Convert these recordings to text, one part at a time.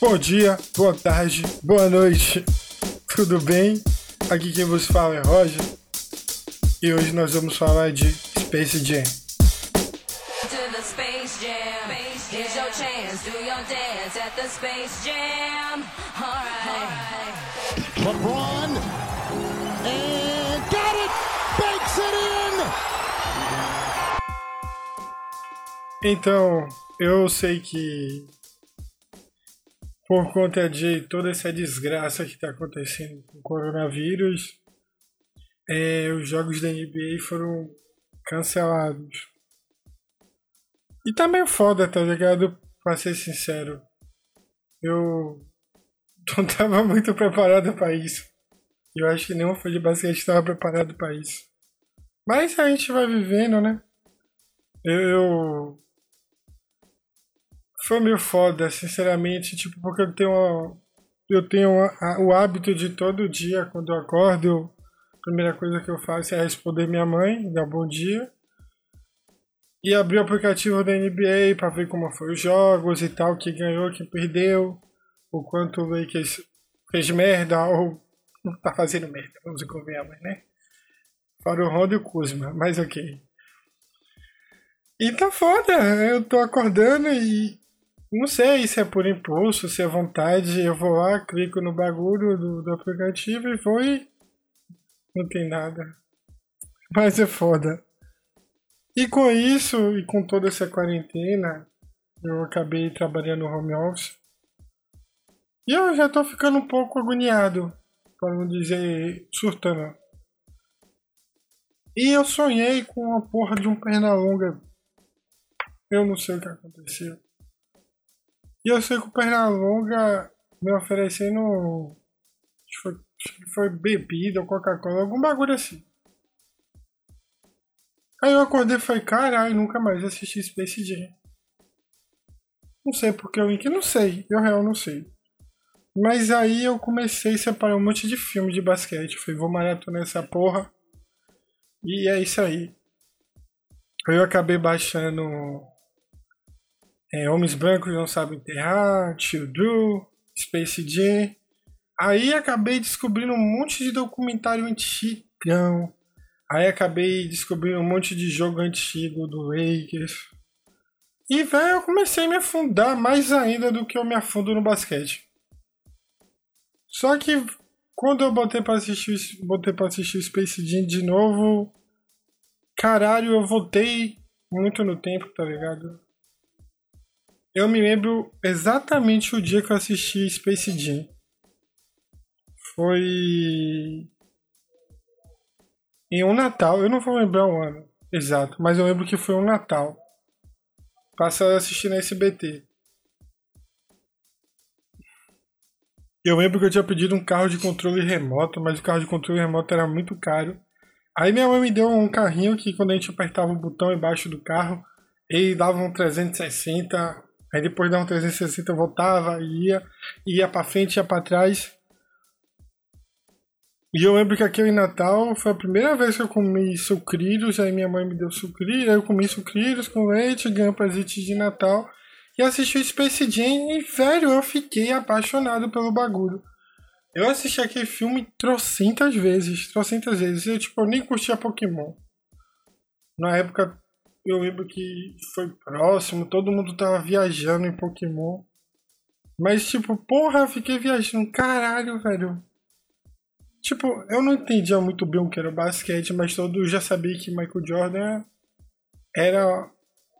Bom dia, boa tarde, boa noite, tudo bem? Aqui quem vos fala é Roger e hoje nós vamos falar de Space Jam. LeBron and got it! Banks it in! Então, eu sei que por conta de toda essa desgraça que está acontecendo com o coronavírus, é, os jogos da NBA foram cancelados. E tá meio foda, tá ligado? Pra ser sincero. Eu não tava muito preparado para isso. Eu acho que nenhum fã de basquete estava preparado para isso. Mas a gente vai vivendo, né? Eu, eu foi meio foda, sinceramente, tipo, porque eu tenho uma, eu tenho a- a- o hábito de todo dia, quando eu acordo, eu- a primeira coisa que eu faço é responder minha mãe, dar bom dia, e abrir o aplicativo da NBA para ver como foram os jogos e tal, quem ganhou, quem perdeu, o quanto o Lakers fez merda ou não tá fazendo merda, vamos convenhamos, né? Fora o Rondo e o Kuzma, mas ok. E tá foda, eu tô acordando e não sei se é por impulso, se é vontade, eu vou lá, clico no bagulho do, do aplicativo e vou e não tem nada. Mas é foda. E com isso, e com toda essa quarentena, eu acabei trabalhando no home office. E eu já tô ficando um pouco agoniado, para não dizer surtando. E eu sonhei com a porra de um perna-longa. Eu não sei o que aconteceu. E eu sei que o Pernalonga me oferecendo. Foi, foi bebida ou Coca-Cola, algum bagulho assim. Aí eu acordei e falei, caralho, nunca mais assisti Space Jam. Não sei porque eu link, não sei, eu real não sei. Mas aí eu comecei a separar um monte de filme de basquete. Falei, vou maratonar essa porra. E é isso. Aí eu acabei baixando é, Homens Brancos Não Sabem Enterrar, Tio Drew, Space Jam. Aí acabei descobrindo um monte de documentário antigão. Aí acabei descobrindo um monte de jogo antigo do Lakers. E, velho, eu comecei a me afundar mais ainda do que eu me afundo no basquete. Só que quando eu botei pra assistir, botei pra assistir Space Jam de novo, caralho, eu voltei muito no tempo, tá ligado? Eu me lembro exatamente o dia que eu assisti Space Jam. Foi em um Natal, eu não vou lembrar o ano exato, mas eu lembro que foi um Natal. Passei a assistir na SBT. Eu lembro que eu tinha pedido um carro de controle remoto, mas o carro de controle remoto era muito caro. Aí minha mãe me deu um carrinho que quando a gente apertava o botão embaixo do carro, ele dava um 360, aí depois dava um 360 voltava, ia, ia pra frente, ia pra trás. E eu lembro que aquele Natal foi a primeira vez que eu comi sucrilhos, aí minha mãe me deu sucrilhos, aí eu comi sucrilhos com leite, ganhei um presente de Natal e assisti o Space Jam e, velho, eu fiquei apaixonado pelo bagulho. Eu assisti aquele filme trocentas vezes, trocentas vezes. Eu, tipo, eu nem curtia Pokémon. Na época, eu lembro que foi próximo, todo mundo tava viajando em Pokémon. Mas, tipo, porra, fiquei viajando. Caralho, velho. Tipo, eu não entendia muito bem o que era o basquete, mas todo já sabia que Michael Jordan era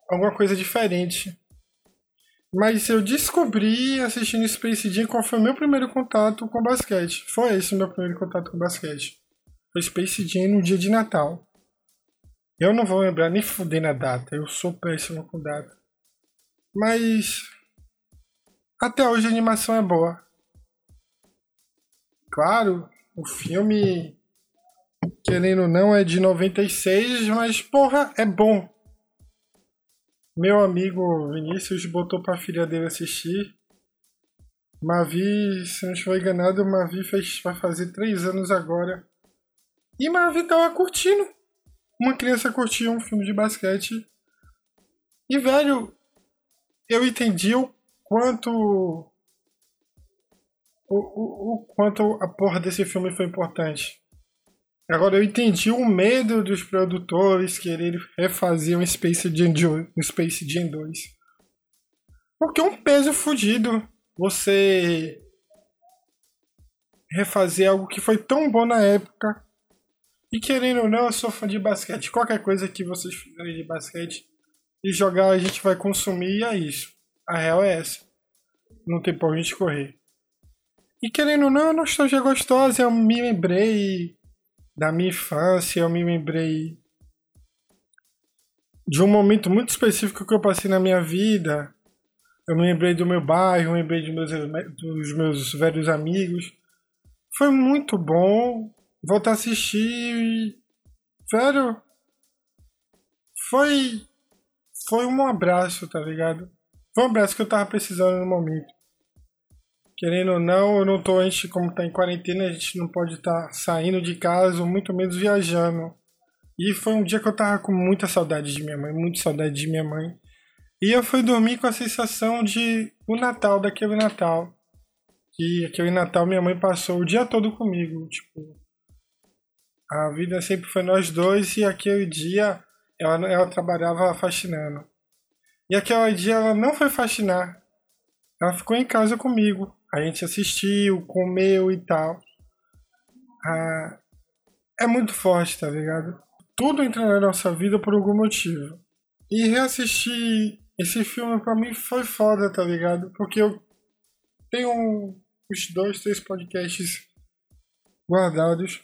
alguma coisa diferente. Mas eu descobri assistindo Space Jam qual foi o meu primeiro contato com basquete. Foi esse o meu primeiro contato com basquete. Foi Space Jam no dia de Natal. Eu não vou lembrar nem fuder na data, eu sou péssimo com data. Mas até hoje a animação é boa. Claro, o filme, querendo ou não, é de 96, mas porra, é bom. Meu amigo Vinícius botou pra filha dele assistir. Mavi, se não estiver enganado, Mavi fez, vai fazer três anos agora. E Mavi tava curtindo. Uma criança curtia um filme de basquete. E, velho, eu entendi o quanto o, o, o quanto a porra desse filme foi importante. Agora eu entendi o medo dos produtores quererem refazer um Space Jam, um Space Jam 2. Porque é um peso fodido você refazer algo que foi tão bom na época. E querendo ou não, eu sou fã de basquete. Qualquer coisa que vocês fizerem de basquete e jogar, a gente vai consumir e é isso. A real é essa. Não tem por onde correr. E querendo ou não, a nostalgia gostosa. Eu me lembrei da minha infância, eu me lembrei de um momento muito específico que eu passei na minha vida. Eu me lembrei do meu bairro, me lembrei meus, dos meus velhos amigos. Foi muito bom voltar a assistir. Velho, foi. Foi um abraço, tá ligado? Foi um abraço que eu tava precisando no momento. Querendo ou não, eu não tô, a gente, como tá em quarentena, a gente não pode estar tá saindo de casa, muito menos viajando. E foi um dia que eu tava com muita saudade de minha mãe, muita saudade de minha mãe. E eu fui dormir com a sensação de o Natal, daquele Natal. Que aquele Natal minha mãe passou o dia todo comigo. Tipo, a vida sempre foi nós dois e aquele dia ela, ela trabalhava faxinando. E aquele dia ela não foi faxinar. Ela ficou em casa comigo. A gente assistiu, comeu e tal. Ah, é muito forte, tá ligado? Tudo entra na nossa vida por algum motivo. E reassistir esse filme pra mim foi foda, tá ligado? Porque eu tenho uns dois, três podcasts guardados.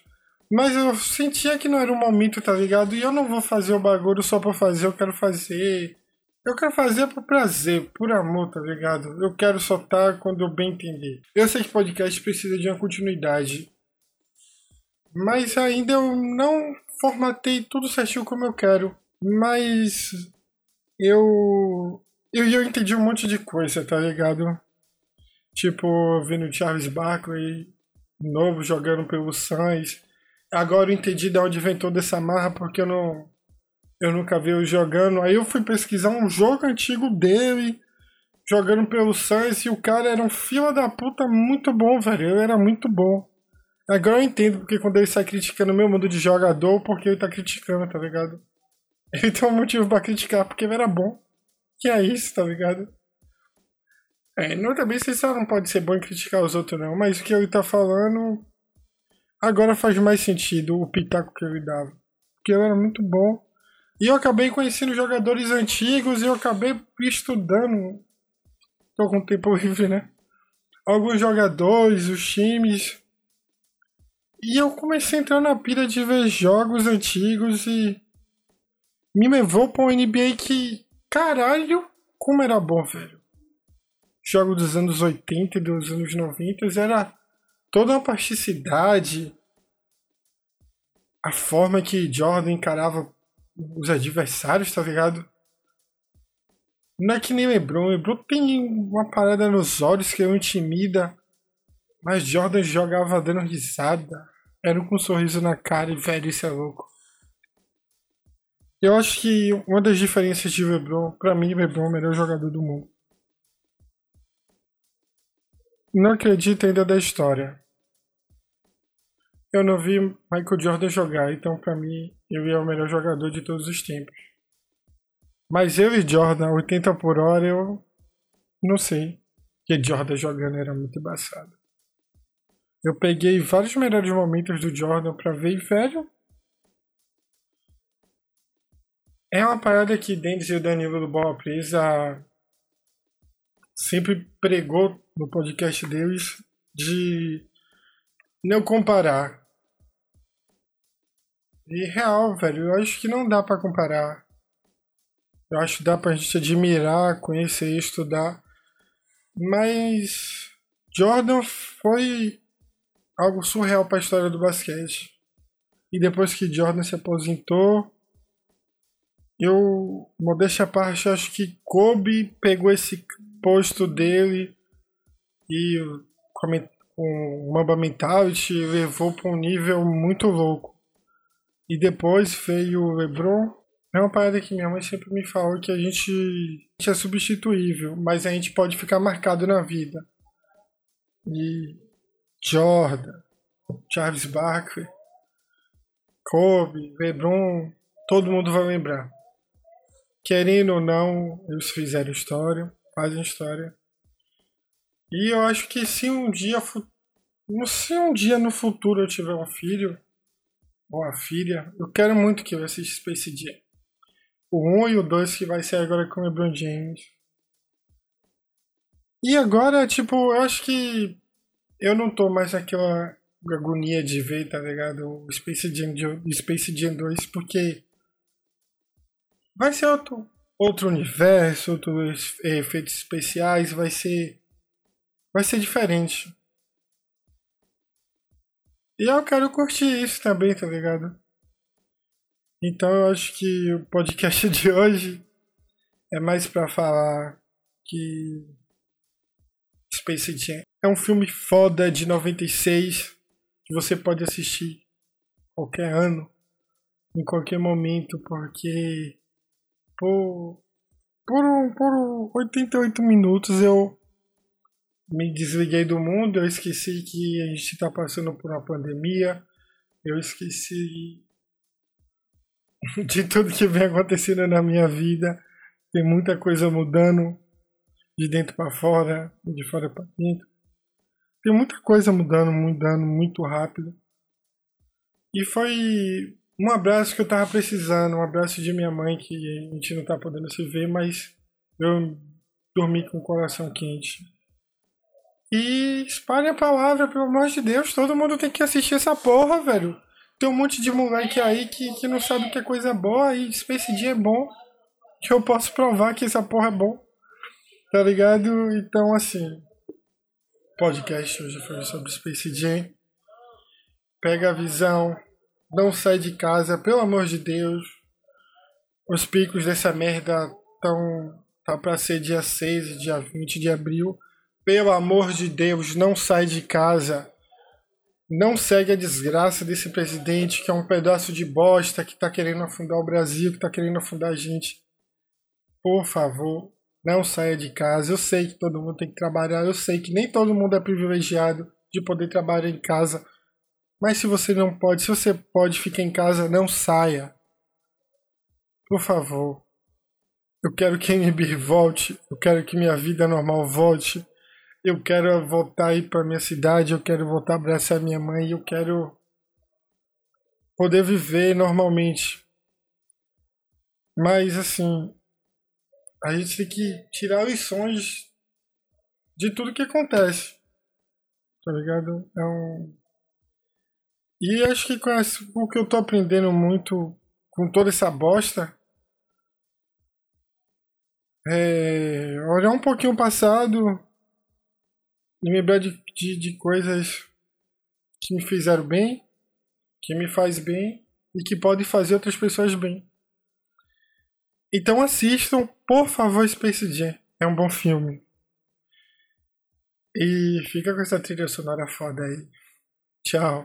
Mas eu sentia que não era o momento, tá ligado? E eu não vou fazer o bagulho só pra fazer, eu quero fazer. Eu quero fazer por prazer, por amor, tá ligado? Eu quero soltar quando eu bem entender. Eu sei que podcast precisa de uma continuidade. Mas ainda eu não formatei tudo certinho como eu quero. Mas eu. Eu, eu entendi um monte de coisa, tá ligado? Tipo, vendo Charles Barkley novo jogando pelo Suns. Agora eu entendi de onde vem toda essa marra, porque eu não. Eu nunca vi ele jogando. Aí eu fui pesquisar um jogo antigo dele, jogando pelo Suns, e o cara era um fila da puta muito bom, velho. Ele era muito bom. Agora eu entendo porque quando ele sai criticando o meu mundo de jogador, porque ele tá criticando, tá ligado? Ele tem um motivo pra criticar, porque ele era bom. Que é isso, tá ligado? É, não também você só não pode ser bom em criticar os outros, não. Mas o que ele tá falando. Agora faz mais sentido o pitaco que ele dava. Porque ele era muito bom. E eu acabei conhecendo jogadores antigos e eu acabei estudando. Tô com tempo livre, né? Alguns jogadores, os times. E eu comecei a entrar na pira de ver jogos antigos e me levou para um NBA que, caralho, como era bom, velho. Jogo dos anos 80 e dos anos 90 era toda uma plasticidade, a forma que Jordan encarava os adversários, tá ligado? Não é que nem LeBron. LeBron tem uma parada nos olhos que o intimida. Mas Jordan jogava dando risada. Era com um sorriso na cara e velho, isso é louco. Eu acho que uma das diferenças de LeBron, pra mim, LeBron é o melhor jogador do mundo. Não acredito ainda da história. Eu não vi Michael Jordan jogar, então pra mim ele é o melhor jogador de todos os tempos. Mas eu e Jordan, 80 por hora, eu não sei. Porque Jordan jogando era muito embaçado. Eu peguei vários melhores momentos do Jordan pra ver e, velho, É uma parada que Dennis e o Danilo do Bola Presa sempre pregou no podcast deles de não comparar. E real, velho, eu acho que não dá para comparar. Eu acho que dá pra gente admirar, conhecer, estudar. Mas Jordan foi algo surreal para a história do basquete. E depois que Jordan se aposentou, eu, modéstia à parte, acho que Kobe pegou esse posto dele e com o Mamba Mentality levou para um nível muito louco. E depois veio o LeBron. É uma parada que minha mãe sempre me falou que a gente, a gente é substituível, mas a gente pode ficar marcado na vida. E Jordan, Charles Barkley, Kobe, LeBron, todo mundo vai lembrar. Querendo ou não, eles fizeram história, fazem história. E eu acho que se um dia, se um dia no futuro eu tiver um filho ou uma filha, eu quero muito que eu assista Space Jam. O 1 e o 2 que vai ser agora com o LeBron James. E agora, tipo, eu acho que eu não tô mais naquela agonia de ver, tá ligado? O Space Jam, Space Jam 2, porque vai ser outro, outro universo, outros efeitos especiais, vai ser vai ser diferente. E eu quero curtir isso também, tá ligado? Então eu acho que o podcast de hoje é mais para falar que Space Jam é um filme foda de 96 que você pode assistir qualquer ano, em qualquer momento, porque por, por, por 88 minutos eu me desliguei do mundo, eu esqueci que a gente está passando por uma pandemia, eu esqueci de tudo que vem acontecendo na minha vida. Tem muita coisa mudando de dentro para fora, de fora para dentro. Tem muita coisa mudando, mudando muito rápido. E foi um abraço que eu tava precisando, um abraço de minha mãe, que a gente não tá podendo se ver, mas eu dormi com o coração quente. E espalhe a palavra, pelo amor de Deus, todo mundo tem que assistir essa porra, velho. Tem um monte de moleque aí que, que não sabe o que é coisa boa e Space Jam é bom. Que eu posso provar que essa porra é bom. Tá ligado? Então, assim. Podcast hoje foi sobre Space Jam. Pega a visão, não sai de casa, pelo amor de Deus. Os picos dessa merda estão tá para ser dia 6 e dia 20 de abril. Pelo amor de Deus, não sai de casa. Não segue a desgraça desse presidente que é um pedaço de bosta que tá querendo afundar o Brasil, que tá querendo afundar a gente. Por favor, não saia de casa. Eu sei que todo mundo tem que trabalhar, eu sei que nem todo mundo é privilegiado de poder trabalhar em casa mas se você não pode, se você pode ficar em casa, não saia. Por favor. Eu quero que a NB volte. Eu quero que minha vida normal volte. Eu quero voltar aí para minha cidade. Eu quero voltar abraçar minha mãe. Eu quero poder viver normalmente. Mas assim, a gente tem que tirar lições de tudo que acontece. Tá ligado? É um e acho que com o que eu tô aprendendo muito com toda essa bosta é olhar um pouquinho o passado lembrar de, de, de coisas que me fizeram bem, que me faz bem e que podem fazer outras pessoas bem. Então assistam, por favor, Space Jam. É um bom filme. E fica com essa trilha sonora foda aí. Tchau.